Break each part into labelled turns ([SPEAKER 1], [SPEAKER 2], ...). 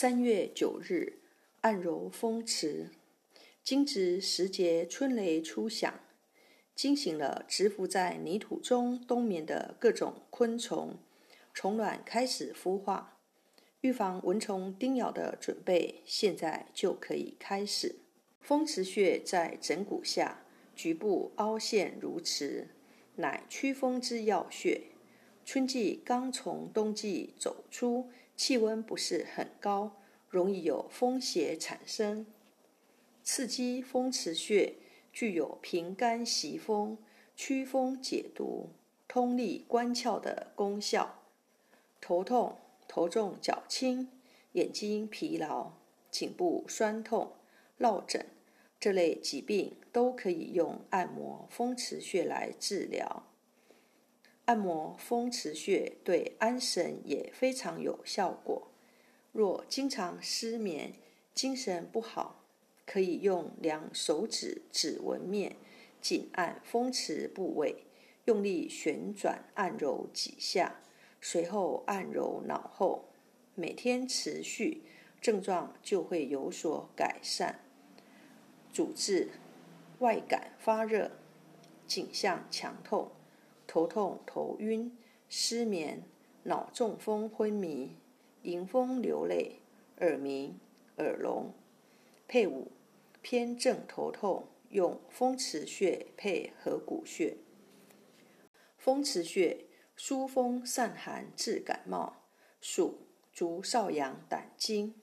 [SPEAKER 1] 三月九日，按揉风池。今值时节，春雷初响，惊醒了蛰伏在泥土中冬眠的各种昆虫，虫卵开始孵化。预防蚊虫叮咬的准备，现在就可以开始。风池穴在枕骨下，局部凹陷如池，乃驱风之要穴。春季刚从冬季走出，气温不是很高，容易有风邪产生。刺激风池穴具有平肝息风、驱风解毒、通利关窍的功效。头痛、头重脚轻、眼睛疲劳、颈部酸痛、落枕这类疾病，都可以用按摩风池穴来治疗。按摩风池穴对安神也非常有效果。若经常失眠、精神不好，可以用两手指指纹面紧按风池部位，用力旋转按揉几下，随后按揉脑后，每天持续，症状就会有所改善。主治外感发热、颈项强痛、头痛头晕、失眠、脑中风昏迷、迎风流泪、耳鸣、耳聋，配伍。偏正头痛，用风池穴配合谷穴。风池穴疏风散寒，治感冒，属足少阳胆经，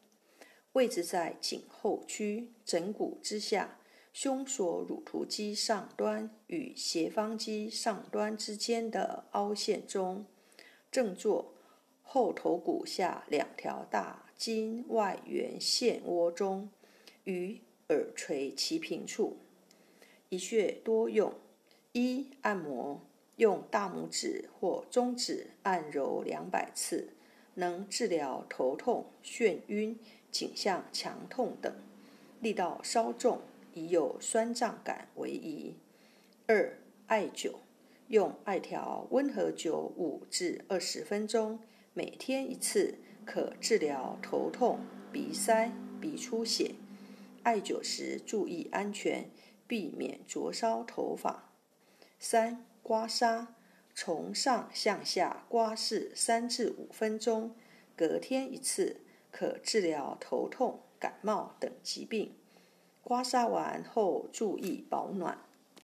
[SPEAKER 1] 位置在颈后区枕骨之下，胸锁乳突肌上端与斜方肌上端之间的凹陷中，正坐后头骨下两条大筋外缘陷窝中，与。耳垂齐平处，一穴多用。一按摩，用大拇指或中指按揉两百次，能治疗头痛、眩晕、颈项强痛等。力道稍重，以有酸胀感为宜。二艾灸，用艾条温和灸五至二十分钟，每天一次，可治疗头痛、鼻塞、鼻出血。艾灸时注意安全，避免灼烧头发。三、刮痧，从上向下刮拭三至五分钟，隔天一次，可治疗头痛、感冒等疾病。刮痧完后注意保暖。